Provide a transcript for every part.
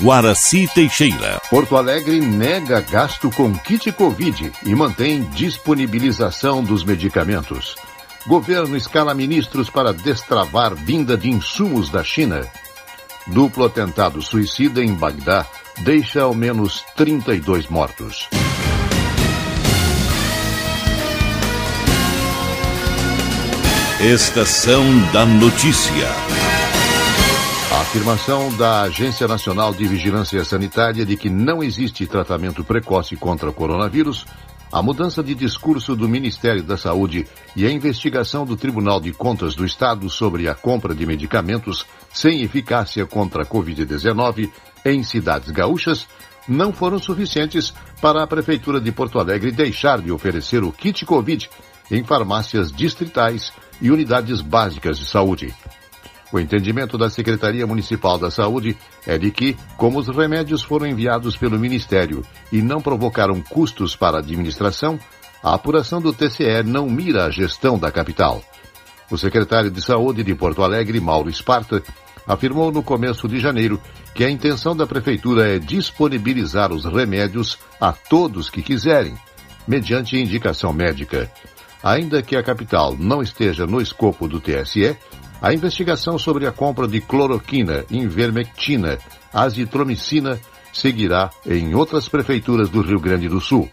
Guaraci Teixeira. Porto Alegre nega gasto com kit Covid e mantém disponibilização dos medicamentos. Governo escala ministros para destravar vinda de insumos da China. Duplo atentado suicida em Bagdá deixa ao menos 32 mortos. Estação da Notícia. A afirmação da Agência Nacional de Vigilância Sanitária de que não existe tratamento precoce contra o coronavírus, a mudança de discurso do Ministério da Saúde e a investigação do Tribunal de Contas do Estado sobre a compra de medicamentos sem eficácia contra a Covid-19 em cidades gaúchas não foram suficientes para a Prefeitura de Porto Alegre deixar de oferecer o kit Covid em farmácias distritais e unidades básicas de saúde. O entendimento da Secretaria Municipal da Saúde é de que, como os remédios foram enviados pelo Ministério e não provocaram custos para a administração, a apuração do TCE não mira a gestão da capital. O secretário de Saúde de Porto Alegre, Mauro Esparta, afirmou no começo de janeiro que a intenção da Prefeitura é disponibilizar os remédios a todos que quiserem, mediante indicação médica. Ainda que a capital não esteja no escopo do TSE, a investigação sobre a compra de cloroquina, invermectina, azitromicina seguirá em outras prefeituras do Rio Grande do Sul.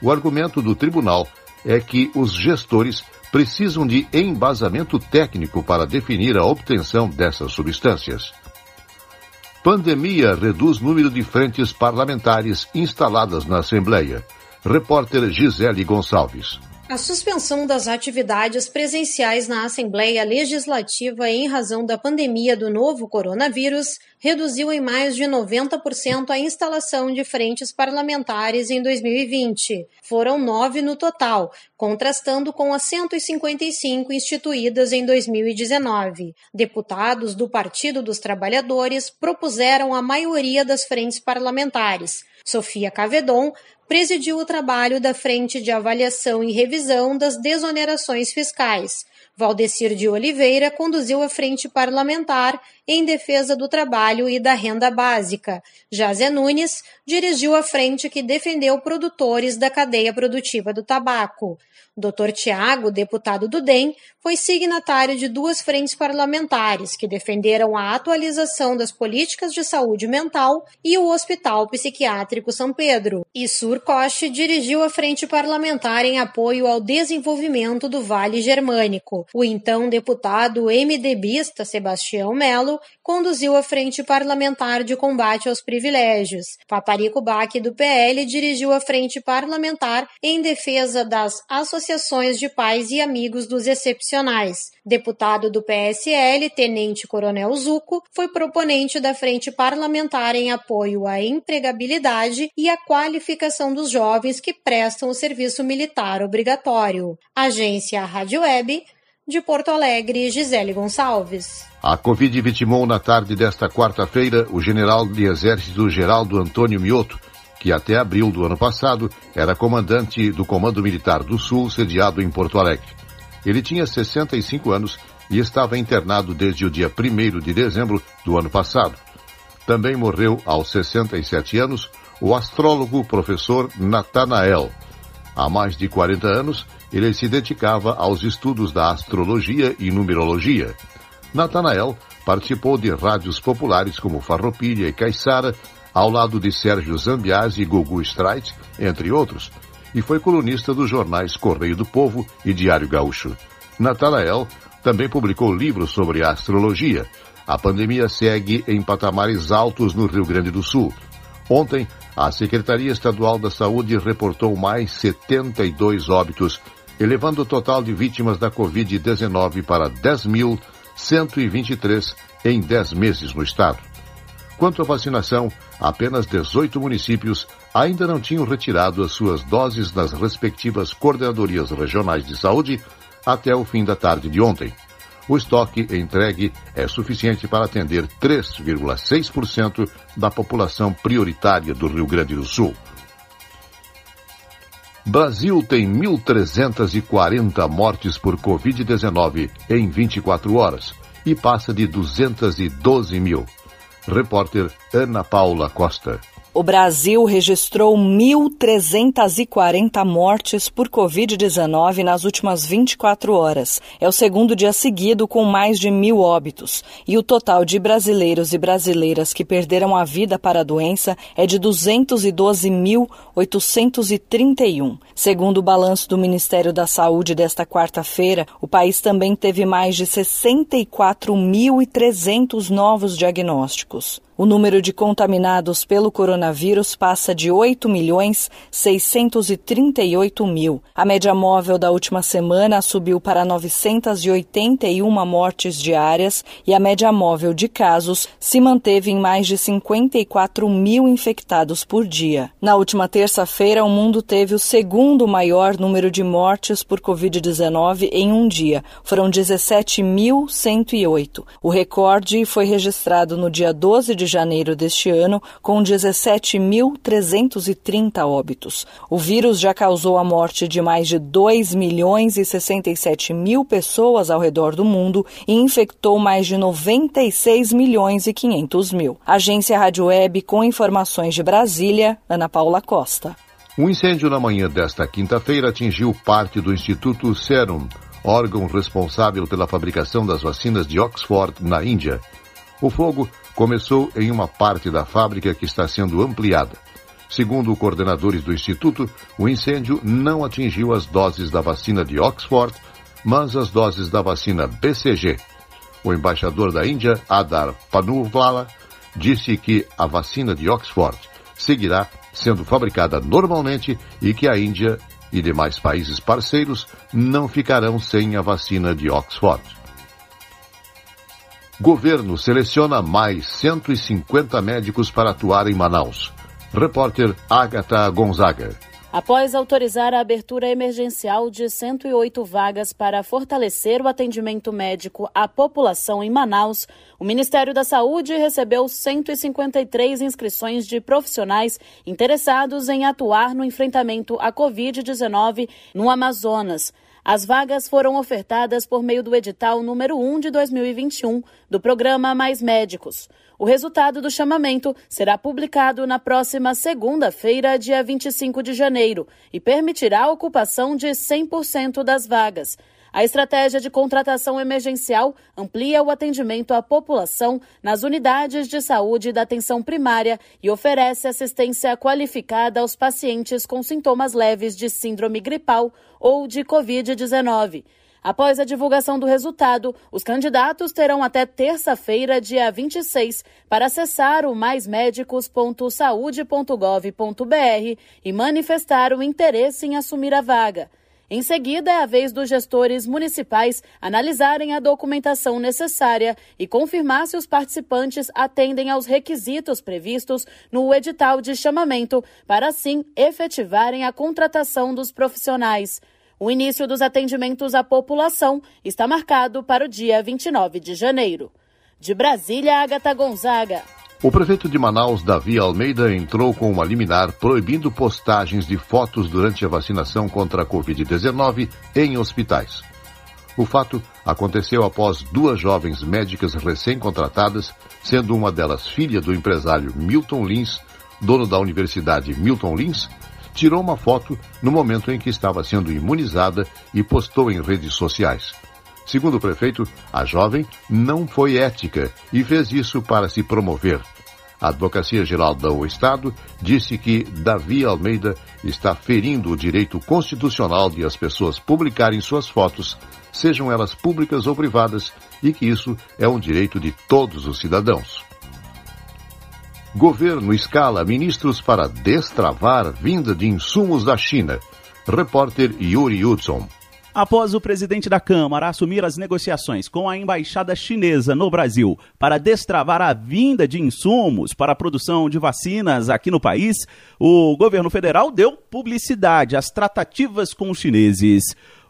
O argumento do tribunal é que os gestores precisam de embasamento técnico para definir a obtenção dessas substâncias. Pandemia reduz número de frentes parlamentares instaladas na Assembleia. Repórter Gisele Gonçalves. A suspensão das atividades presenciais na Assembleia Legislativa em razão da pandemia do novo coronavírus reduziu em mais de 90% a instalação de frentes parlamentares em 2020. Foram nove no total, contrastando com as 155 instituídas em 2019. Deputados do Partido dos Trabalhadores propuseram a maioria das frentes parlamentares. Sofia Cavedon presidiu o trabalho da Frente de Avaliação e Revisão das Desonerações Fiscais. Valdecir de Oliveira conduziu a frente parlamentar em defesa do trabalho e da renda básica. Jazé Nunes dirigiu a frente que defendeu produtores da cadeia produtiva do tabaco. Dr. Tiago, deputado do DEM, foi signatário de duas frentes parlamentares que defenderam a atualização das políticas de saúde mental e o Hospital Psiquiátrico São Pedro. E Surcoche dirigiu a frente parlamentar em apoio ao desenvolvimento do Vale Germânico. O então deputado MDBista Sebastião Melo conduziu a frente parlamentar de combate aos privilégios. Paparico Baque, do PL, dirigiu a frente parlamentar em defesa das associações de pais e amigos dos excepcionais. Deputado do PSL, Tenente Coronel Zuco, foi proponente da frente parlamentar em apoio à empregabilidade e à qualificação dos jovens que prestam o serviço militar obrigatório. Agência Rádio Web de Porto Alegre, Gisele Gonçalves. A Covid vitimou na tarde desta quarta-feira o general de Exército Geraldo Antônio Mioto, que até abril do ano passado era comandante do Comando Militar do Sul, sediado em Porto Alegre. Ele tinha 65 anos e estava internado desde o dia 1 de dezembro do ano passado. Também morreu aos 67 anos o astrólogo professor Natanael. Há mais de 40 anos, ele se dedicava aos estudos da astrologia e numerologia. Natanael participou de rádios populares como Farroupilha e Caiçara, ao lado de Sérgio Zambiasi e Gugu Streit, entre outros, e foi colunista dos jornais Correio do Povo e Diário Gaúcho. Natanael também publicou livros sobre astrologia. A pandemia segue em patamares altos no Rio Grande do Sul. Ontem, a Secretaria Estadual da Saúde reportou mais 72 óbitos elevando o total de vítimas da Covid-19 para 10.123 em 10 meses no estado. Quanto à vacinação, apenas 18 municípios ainda não tinham retirado as suas doses das respectivas coordenadorias regionais de saúde até o fim da tarde de ontem. O estoque entregue é suficiente para atender 3,6% da população prioritária do Rio Grande do Sul. Brasil tem 1.340 mortes por Covid-19 em 24 horas e passa de 212 mil. Repórter Ana Paula Costa. O Brasil registrou 1.340 mortes por Covid-19 nas últimas 24 horas. É o segundo dia seguido com mais de mil óbitos. E o total de brasileiros e brasileiras que perderam a vida para a doença é de 212.831. Segundo o balanço do Ministério da Saúde desta quarta-feira, o país também teve mais de 64.300 novos diagnósticos. O número de contaminados pelo coronavírus passa de 8 milhões 638 mil. A média móvel da última semana subiu para 981 mortes diárias e a média móvel de casos se manteve em mais de 54 mil infectados por dia. Na última terça-feira, o mundo teve o segundo maior número de mortes por Covid-19 em um dia. Foram 17.108. O recorde foi registrado no dia 12 de janeiro deste ano, com 17.330 óbitos. O vírus já causou a morte de mais de 2 milhões e 67 mil pessoas ao redor do mundo e infectou mais de 96 milhões e 500 mil. Agência Rádio Web com informações de Brasília, Ana Paula Costa. Um incêndio na manhã desta quinta-feira atingiu parte do Instituto Serum, órgão responsável pela fabricação das vacinas de Oxford, na Índia. O fogo começou em uma parte da fábrica que está sendo ampliada. Segundo coordenadores do Instituto, o incêndio não atingiu as doses da vacina de Oxford, mas as doses da vacina BCG. O embaixador da Índia, Adar Panuvala, disse que a vacina de Oxford seguirá sendo fabricada normalmente e que a Índia e demais países parceiros não ficarão sem a vacina de Oxford. Governo seleciona mais 150 médicos para atuar em Manaus. Repórter Agatha Gonzaga. Após autorizar a abertura emergencial de 108 vagas para fortalecer o atendimento médico à população em Manaus, o Ministério da Saúde recebeu 153 inscrições de profissionais interessados em atuar no enfrentamento à Covid-19 no Amazonas. As vagas foram ofertadas por meio do edital número 1 de 2021 do programa Mais Médicos. O resultado do chamamento será publicado na próxima segunda-feira, dia 25 de janeiro, e permitirá a ocupação de 100% das vagas. A estratégia de contratação emergencial amplia o atendimento à população nas unidades de saúde da atenção primária e oferece assistência qualificada aos pacientes com sintomas leves de síndrome gripal ou de Covid-19. Após a divulgação do resultado, os candidatos terão até terça-feira, dia 26, para acessar o maismedicos.saude.gov.br e manifestar o interesse em assumir a vaga. Em seguida, é a vez dos gestores municipais analisarem a documentação necessária e confirmar se os participantes atendem aos requisitos previstos no edital de chamamento, para assim efetivarem a contratação dos profissionais. O início dos atendimentos à população está marcado para o dia 29 de janeiro. De Brasília, Agatha Gonzaga. O prefeito de Manaus, Davi Almeida, entrou com uma liminar proibindo postagens de fotos durante a vacinação contra a Covid-19 em hospitais. O fato aconteceu após duas jovens médicas recém-contratadas, sendo uma delas filha do empresário Milton Lins, dono da Universidade Milton Lins, tirou uma foto no momento em que estava sendo imunizada e postou em redes sociais. Segundo o prefeito, a jovem não foi ética e fez isso para se promover. A Advocacia Geral do Estado disse que Davi Almeida está ferindo o direito constitucional de as pessoas publicarem suas fotos, sejam elas públicas ou privadas, e que isso é um direito de todos os cidadãos. Governo escala ministros para destravar vinda de insumos da China. Repórter Yuri Hudson. Após o presidente da Câmara assumir as negociações com a embaixada chinesa no Brasil para destravar a vinda de insumos para a produção de vacinas aqui no país, o governo federal deu publicidade às tratativas com os chineses.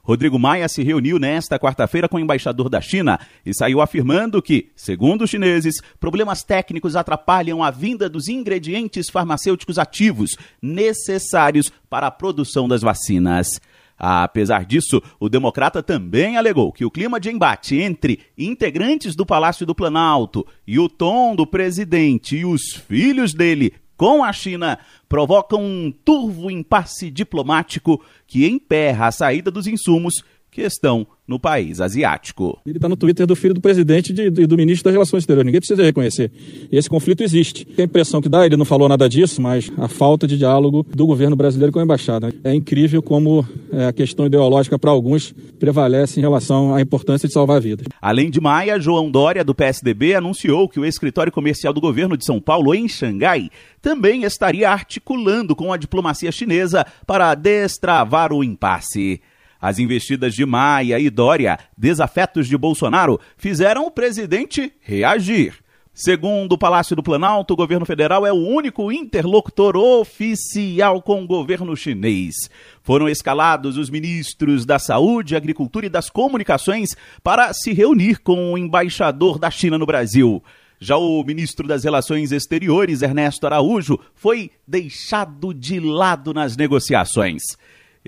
Rodrigo Maia se reuniu nesta quarta-feira com o embaixador da China e saiu afirmando que, segundo os chineses, problemas técnicos atrapalham a vinda dos ingredientes farmacêuticos ativos necessários para a produção das vacinas. Apesar disso, o democrata também alegou que o clima de embate entre integrantes do Palácio do Planalto e o tom do presidente e os filhos dele com a China provocam um turvo impasse diplomático que emperra a saída dos insumos que estão no país asiático. Ele está no Twitter do filho do presidente e do ministro das Relações Exteriores. Ninguém precisa reconhecer. Esse conflito existe. A impressão que dá, ele não falou nada disso, mas a falta de diálogo do governo brasileiro com a embaixada. É incrível como é, a questão ideológica para alguns prevalece em relação à importância de salvar vidas. Além de Maia, João Dória, do PSDB, anunciou que o escritório comercial do governo de São Paulo, em Xangai, também estaria articulando com a diplomacia chinesa para destravar o impasse. As investidas de Maia e Dória, desafetos de Bolsonaro, fizeram o presidente reagir. Segundo o Palácio do Planalto, o governo federal é o único interlocutor oficial com o governo chinês. Foram escalados os ministros da Saúde, Agricultura e das Comunicações para se reunir com o embaixador da China no Brasil. Já o ministro das Relações Exteriores, Ernesto Araújo, foi deixado de lado nas negociações.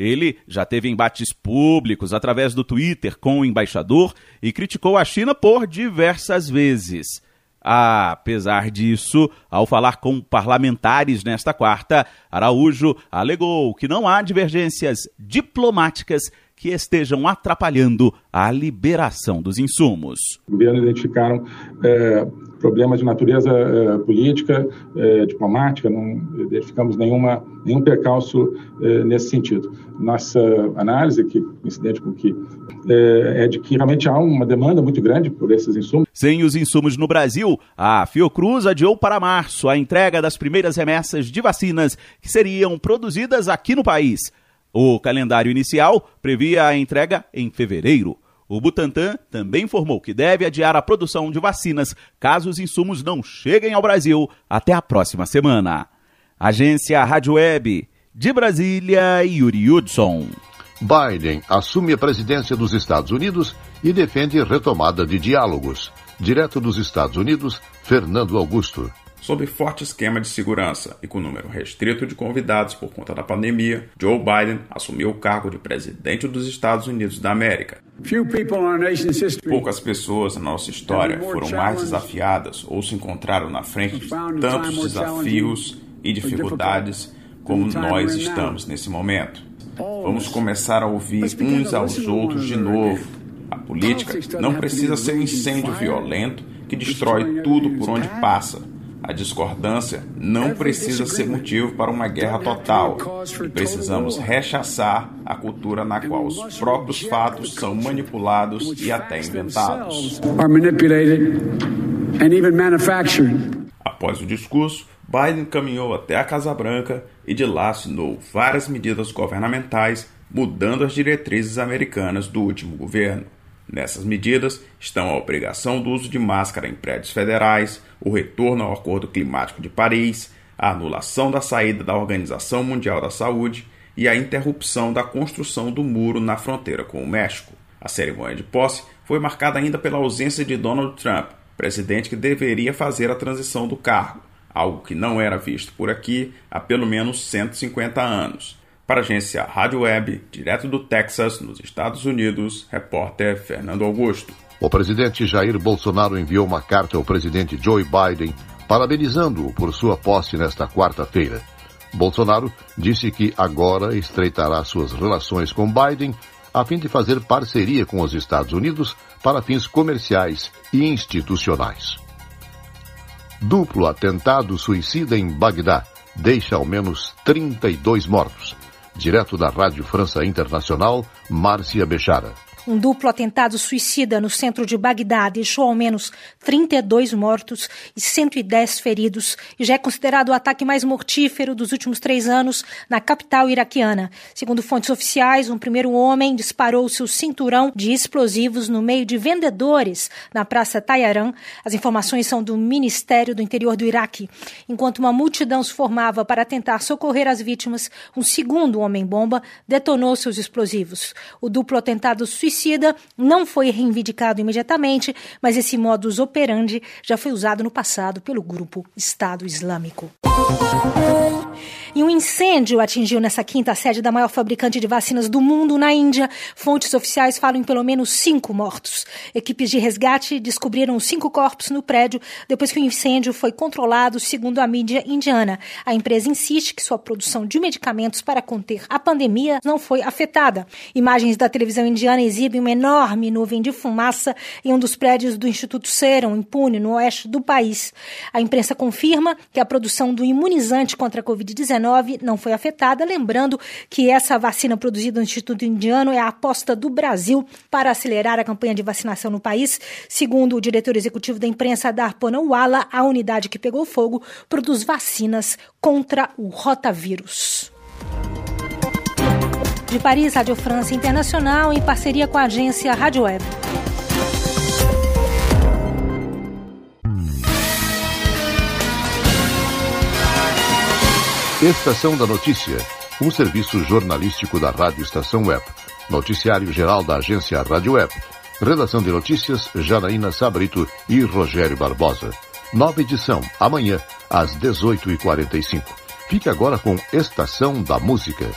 Ele já teve embates públicos através do Twitter com o embaixador e criticou a China por diversas vezes. Apesar disso, ao falar com parlamentares nesta quarta, Araújo alegou que não há divergências diplomáticas que estejam atrapalhando a liberação dos insumos. O identificaram é, problemas de natureza é, política, é, diplomática, não identificamos nenhuma, nenhum percalço é, nesse sentido. Nossa análise, que coincidente com que é, é de que realmente há uma demanda muito grande por esses insumos. Sem os insumos no Brasil, a Fiocruz adiou para março a entrega das primeiras remessas de vacinas que seriam produzidas aqui no país. O calendário inicial previa a entrega em fevereiro. O Butantan também informou que deve adiar a produção de vacinas caso os insumos não cheguem ao Brasil até a próxima semana. Agência Rádio Web, de Brasília, Yuri Hudson. Biden assume a presidência dos Estados Unidos e defende retomada de diálogos. Direto dos Estados Unidos, Fernando Augusto sob forte esquema de segurança e com número restrito de convidados por conta da pandemia, Joe Biden assumiu o cargo de presidente dos Estados Unidos da América. Poucas pessoas na nossa história foram mais desafiadas ou se encontraram na frente de tantos desafios e dificuldades como nós estamos nesse momento. Vamos começar a ouvir uns aos outros de novo. A política não precisa ser um incêndio violento que destrói tudo por onde passa a discordância não precisa ser motivo para uma guerra total e precisamos rechaçar a cultura na qual os próprios fatos são manipulados e até inventados. Após o discurso, Biden caminhou até a Casa Branca e de lá assinou várias medidas governamentais mudando as diretrizes americanas do último governo. Nessas medidas estão a obrigação do uso de máscara em prédios federais, o retorno ao Acordo Climático de Paris, a anulação da saída da Organização Mundial da Saúde e a interrupção da construção do muro na fronteira com o México. A cerimônia de posse foi marcada ainda pela ausência de Donald Trump, presidente que deveria fazer a transição do cargo, algo que não era visto por aqui há pelo menos 150 anos. Para a agência Rádio Web, direto do Texas, nos Estados Unidos, repórter Fernando Augusto. O presidente Jair Bolsonaro enviou uma carta ao presidente Joe Biden parabenizando-o por sua posse nesta quarta-feira. Bolsonaro disse que agora estreitará suas relações com Biden a fim de fazer parceria com os Estados Unidos para fins comerciais e institucionais. Duplo atentado suicida em Bagdá deixa ao menos 32 mortos. Direto da Rádio França Internacional, Márcia Bechara. Um duplo atentado suicida no centro de Bagdá deixou ao menos 32 mortos e 110 feridos e já é considerado o ataque mais mortífero dos últimos três anos na capital iraquiana. Segundo fontes oficiais, um primeiro homem disparou seu cinturão de explosivos no meio de vendedores na Praça Tayaran. As informações são do Ministério do Interior do Iraque. Enquanto uma multidão se formava para tentar socorrer as vítimas, um segundo homem-bomba detonou seus explosivos. O duplo atentado suicida suicida não foi reivindicado imediatamente, mas esse modus operandi já foi usado no passado pelo grupo Estado Islâmico. E um incêndio atingiu nessa quinta a sede da maior fabricante de vacinas do mundo na Índia. Fontes oficiais falam em pelo menos cinco mortos. Equipes de resgate descobriram cinco corpos no prédio depois que o incêndio foi controlado, segundo a mídia indiana. A empresa insiste que sua produção de medicamentos para conter a pandemia não foi afetada. Imagens da televisão indiana exibem uma enorme nuvem de fumaça em um dos prédios do Instituto Serum, em Pune, no oeste do país. A imprensa confirma que a produção do imunizante contra a Covid-19 não foi afetada, lembrando que essa vacina produzida no Instituto Indiano é a aposta do Brasil para acelerar a campanha de vacinação no país. Segundo o diretor executivo da imprensa, Darpana Wala, a unidade que pegou fogo produz vacinas contra o rotavírus. De Paris, Rádio França Internacional, em parceria com a agência Rádio Web. Estação da Notícia, um serviço jornalístico da Rádio Estação Web. Noticiário geral da agência Rádio Web. Redação de notícias, Janaína Sabrito e Rogério Barbosa. Nova edição, amanhã, às 18h45. Fique agora com Estação da Música.